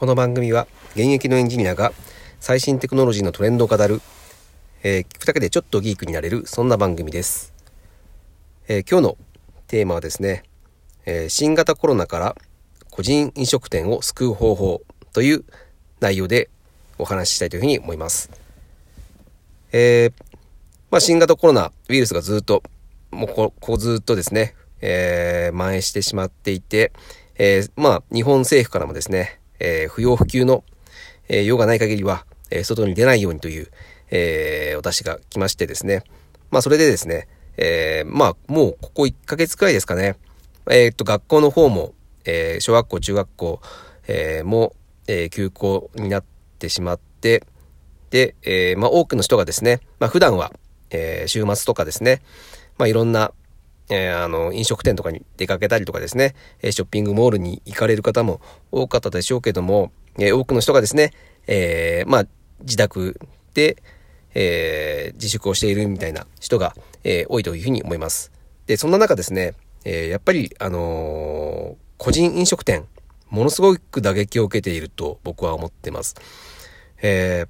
この番組は現役のエンジニアが最新テクノロジーのトレンドを語る、えー、聞くだけでちょっとギークになれるそんな番組です、えー、今日のテーマはですね、えー、新型コロナから個人飲食店を救う方法という内容でお話ししたいというふうに思います。えー、まあ、新型コロナウイルスがずっと、もうここずっとですね、えー、蔓延してしまっていて、えー、まあ、日本政府からもですね、えー、不要不急の、えー、用がない限りは、えー、外に出ないようにという、えー、お達しが来ましてですね。まあ、それでですね、えー、まあ、もうここ1ヶ月くらいですかね。えー、っと、学校の方も、えー、小学校、中学校、えー、も、えー、休校になってしまって、で、えー、まあ、多くの人がですね、まあ、普段は、えー、週末とかですね、まあ、いろんな、えー、あの、飲食店とかに出かけたりとかですね、えショッピングモールに行かれる方も多かったでしょうけども、え多くの人がですね、えまあ、自宅で、え自粛をしているみたいな人が、え多いというふうに思います。で、そんな中ですね、えやっぱり、あの個人飲食店、ものすごく打撃を受けていると僕は思ってます。え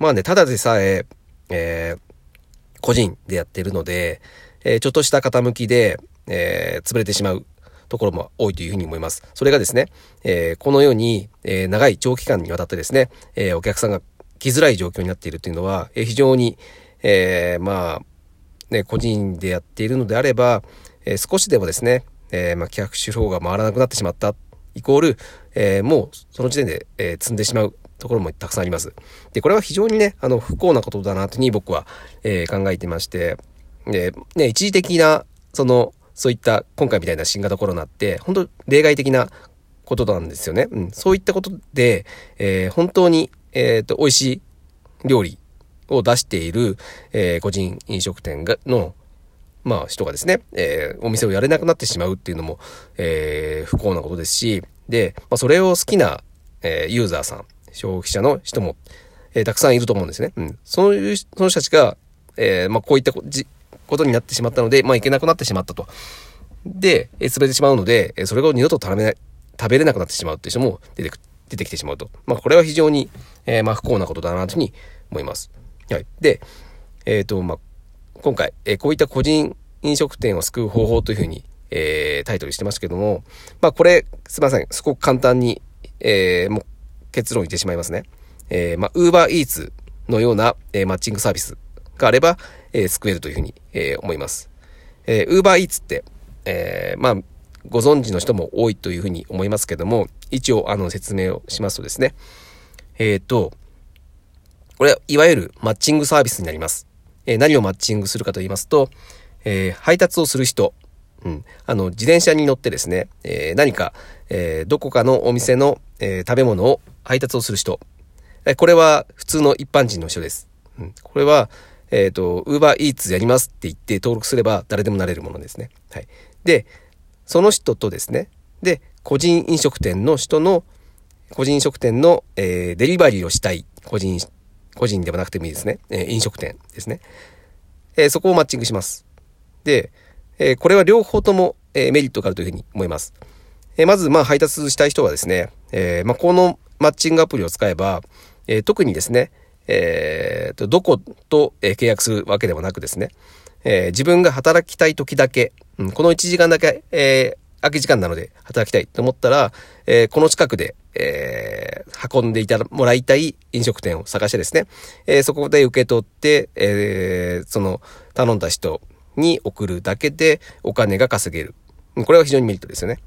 まあね、ただでさえ、え個人でやってるので、えー、ちょっとした傾きで、えー、潰れてしまうところも多いというふうに思います。それがですね、えー、このように、えー、長い長期間にわたってですね、えー、お客さんが来づらい状況になっているというのは、えー、非常に、えー、まあ、ね、個人でやっているのであれば、えー、少しでもですね、えー、まあ、企画手法が回らなくなってしまった、イコール、えー、もうその時点で、えー、積んでしまうところもたくさんあります。で、これは非常にね、あの、不幸なことだなというふうに僕は、えー、考えてまして、で、ね、一時的な、その、そういった今回みたいな新型コロナって、本当例外的なことなんですよね。うん。そういったことで、えー、本当に、えっ、ー、と、美味しい料理を出している、えー、個人飲食店が、の、まあ、人がですね、えー、お店をやれなくなってしまうっていうのも、えー、不幸なことですし、で、まあ、それを好きな、え、ユーザーさん、消費者の人も、え、たくさんいると思うんですね。うん。そういう、その人たちが、え、まあ、こういったじことになってしまったので、まあ、いけなくなってしまったと。で、えー、潰れてしまうので、えー、それを二度と食べない、食べれなくなってしまうっていう人も出てく、出てきてしまうと。まあ、これは非常に、えー、まあ、不幸なことだなというふうに思います。はい。で、えっ、ー、と、まあ、今回、えー、こういった個人飲食店を救う方法というふうに、えー、タイトルしてますけども、まあ、これ、すいません。すごく簡単に、えー、もう結論言ってしまいますね。えー、まあ、ウーバーイーツのような、えー、マッチングサービスがあれば、えー、救えるというふうに、えー、思います。えー、ウーバーイーツって、えー、まあ、ご存知の人も多いというふうに思いますけども、一応、あの、説明をしますとですね、えっ、ー、と、これ、いわゆるマッチングサービスになります。えー、何をマッチングするかと言いますと、えー、配達をする人、うん、あの、自転車に乗ってですね、えー、何か、えー、どこかのお店の、えー、食べ物を配達をする人。え、これは普通の一般人の人です。うん、これは、えっ、ー、と、ウーバーイーツやりますって言って登録すれば誰でもなれるものですね。はい。で、その人とですね、で、個人飲食店の人の、個人飲食店の、えー、デリバリーをしたい、個人、個人ではなくてもいいですね。えー、飲食店ですね。えー、そこをマッチングします。で、えー、これは両方とも、えー、メリットがあるというふうに思います。えー、まず、まあ、配達したい人はですね、えー、まあ、このマッチングアプリを使えば、えー、特にですね、えー、と、どこと、え契約するわけではなくですね、えー、自分が働きたい時だけ、うん、この1時間だけ、えー、空き時間なので働きたいと思ったら、えー、この近くで、えー、運んでいたもらいたい飲食店を探してですね、え、そこで受け取って、え、その頼んだ人に送るだけでお金が稼げる。これは非常にメリットですよね。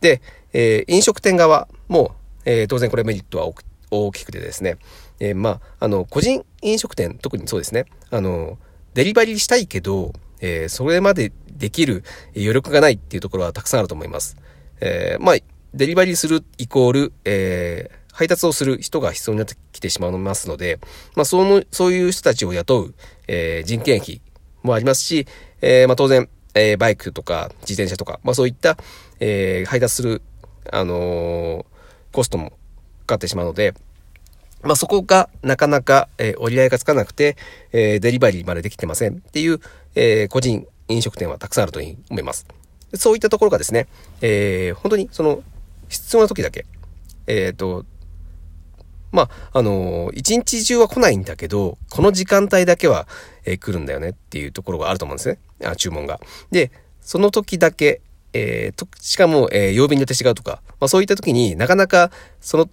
で、え、飲食店側も、え、当然これメリットは大き大きくてですね、えー、まあ、あの、個人飲食店、特にそうですね、あの、デリバリーしたいけど、えー、それまでできる余力がないっていうところはたくさんあると思います。えー、まあ、デリバリーするイコール、えー、配達をする人が必要になってきてしまいますので、まあ、その、そういう人たちを雇う、えー、人件費もありますし、えー、まあ、当然、えー、バイクとか自転車とか、まあ、そういった、えー、配達する、あのー、コストもかってしまうので、まあ、そこがなかなか、えー、折り合いがつかなくて、えー、デリバリーまでできてませんっていう、えー、個人飲食店はたくさんあると思います。そういったところがですね、えー、本当にその必要な時だけ、えっ、ー、と、まあ、あのー、一日中は来ないんだけど、この時間帯だけは、えー、来るんだよねっていうところがあると思うんですね。あ注文が。で、その時だけ、えー、と、しかも、えー、曜日によって違うとか、まあそういった時になかなかその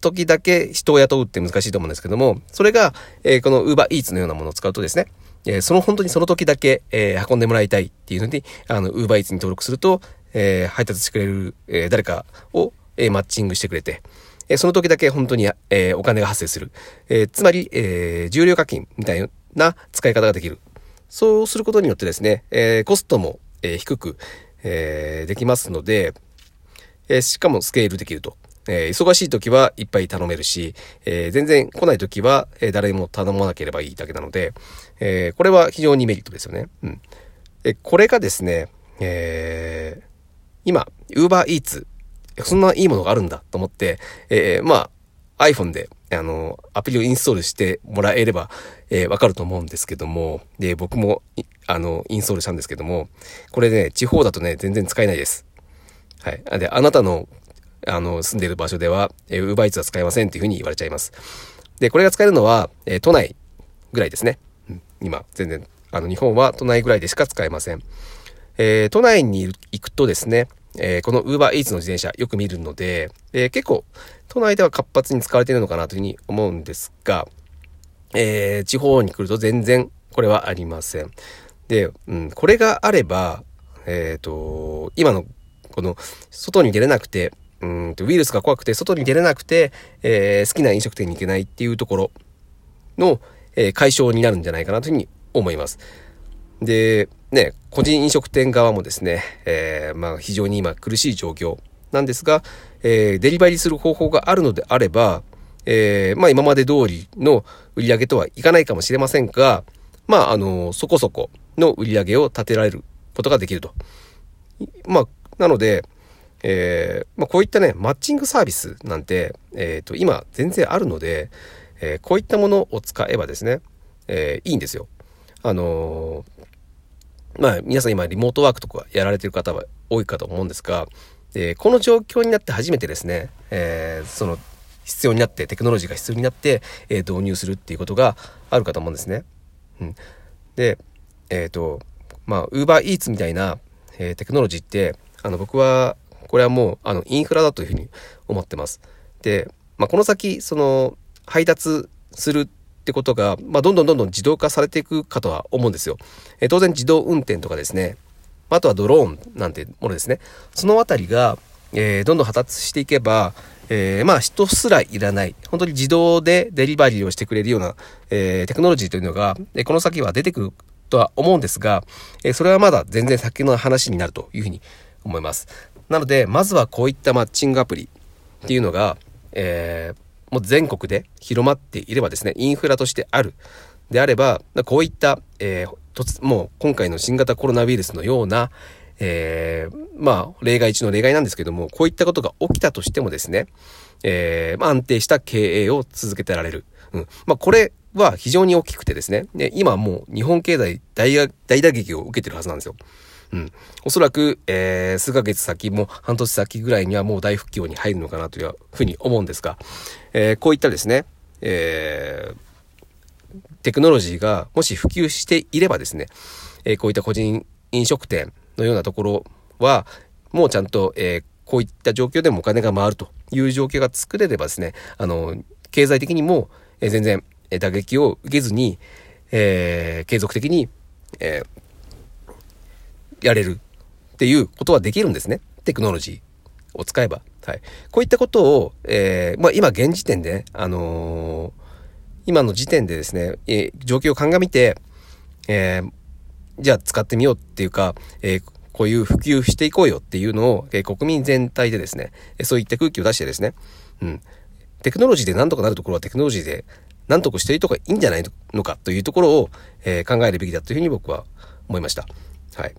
時だけ人を雇うって難しいと思うんですけども、それが、えー、この Uber Eats のようなものを使うとですね、えー、その本当にその時だけ、えー、運んでもらいたいっていうので、あの、Uber Eats に登録すると、えー、配達してくれる、えー、誰かを、えー、マッチングしてくれて、えー、その時だけ本当に、えー、お金が発生する。えー、つまり、えー、重量課金みたいな使い方ができる。そうすることによってですね、えー、コストも、えー、低く、えー、できますので、えー、しかもスケールできると。えー、忙しい時はいっぱい頼めるし、えー、全然来ない時は、えー、誰も頼まなければいいだけなので、えこれは非常にメリットですよね。うん。えこれがですね、え今、Uber Eats、そんないいものがあるんだと思って、えまあ、iPhone で、あの、アプリをインストールしてもらえれば、えわかると思うんですけども、で、僕も、あの、インストールしたんですけども、これね、地方だとね、全然使えないです。はい。で、あなたのあの、住んでる場所では、えー、ウーバーイーツは使えませんっていうふうに言われちゃいます。で、これが使えるのは、えー、都内ぐらいですね。今、全然、あの、日本は都内ぐらいでしか使えません。えー、都内に行くとですね、えー、この Uber Eats の自転車よく見るので、えー、結構都内では活発に使われているのかなというふうに思うんですが、えー、地方に来ると全然これはありません。で、うん、これがあれば、えっ、と、今のこの外に出れなくて、うんとウイルスが怖くて外に出れなくて、えー、好きな飲食店に行けないっていうところの、えー、解消になるんじゃないかなというふうに思います。で、ね、個人飲食店側もですね、えー、まあ非常に今苦しい状況なんですが、えー、デリバリーする方法があるのであれば、えー、まあ今まで通りの売り上げとはいかないかもしれませんが、まああの、そこそこの売り上げを立てられることができると。まあ、なので、えー、まあ、こういったね、マッチングサービスなんて、えっ、ー、と、今全然あるので、えー、こういったものを使えばですね、えいいんですよ。あのまあ、皆さん今リモートワークとかやられてる方は多いかと思うんですが、えこの状況になって初めてですね、えその必要になって、テクノロジーが必要になって、え導入するっていうことがあるかと思うんですね。うん。で、えっ、と、まあ、Uber Eats みたいな、えテクノロジーって、あの、僕はこれはもう、あの、インフラだというふうに思ってます。で、まあ、この先、その、配達するってことが、まあ、どんどんどんどん自動化されていくかとは思うんですよ。え当然自動運転とかですね、あとはドローンなんてものですね。そのあたりが、えー、どんどん発達していけば、えー、まあ人すらいらない、本当に自動でデリバリーをしてくれるような、えー、テクノロジーというのが、えこの先は出てくるとは思うんですが、えそれはまだ全然先の話になるというふうに思います。なので、まずはこういったマッチングアプリっていうのが、えー、もう全国で広まっていればですね、インフラとしてある。であれば、こういった、えー、もう今回の新型コロナウイルスのような、えー、まあ、例外中の例外なんですけども、こういったことが起きたとしてもですね、えー、まあ、安定した経営を続けてられる。うん。まあ、これは非常に大きくてですね、で今もう日本経済大打撃を受けてるはずなんですよ。うん。おそらく、えー、数ヶ月先も半年先ぐらいにはもう大不況に入るのかなというふうに思うんですが、えー、こういったですね、えー、テクノロジーがもし普及していればですね、えー、こういった個人飲食店のようなところは、もうちゃんと、えー、こういった状況でもお金が回るという状況が作れればですね、あの、経済的にも、え、全然打撃を受けずに、えー、継続的に、えー、やれるっていうことはできるんですね。テクノロジーを使えば。はい。こういったことを、えー、まあ今現時点で、あのー、今の時点でですね、えー、状況を鑑みて、えー、じゃあ使ってみようっていうか、えー、こういう普及していこうよっていうのを、えー、国民全体でですね、そういった空気を出してですね、うん。テクノロジーで何とかなるところはテクノロジーで何とかしているとかいいんじゃないのかというところを、えー、考えるべきだというふうに僕は思いました。はい。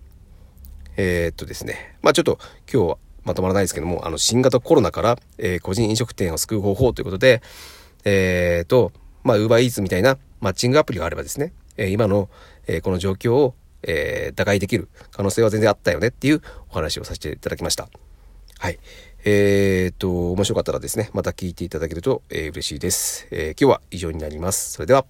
えー、っとですね、まあちょっと今日はまとまらないですけども、あの、新型コロナから、えー、個人飲食店を救う方法ということで、えー、と、まあ、ウーバーイーツみたいなマッチングアプリがあればですね、え、今の、え、この状況を、え、打開できる可能性は全然あったよねっていうお話をさせていただきました。はい。えー、っと、面白かったらですね、また聞いていただけると、えー、嬉しいです。えー、今日は以上になります。それでは。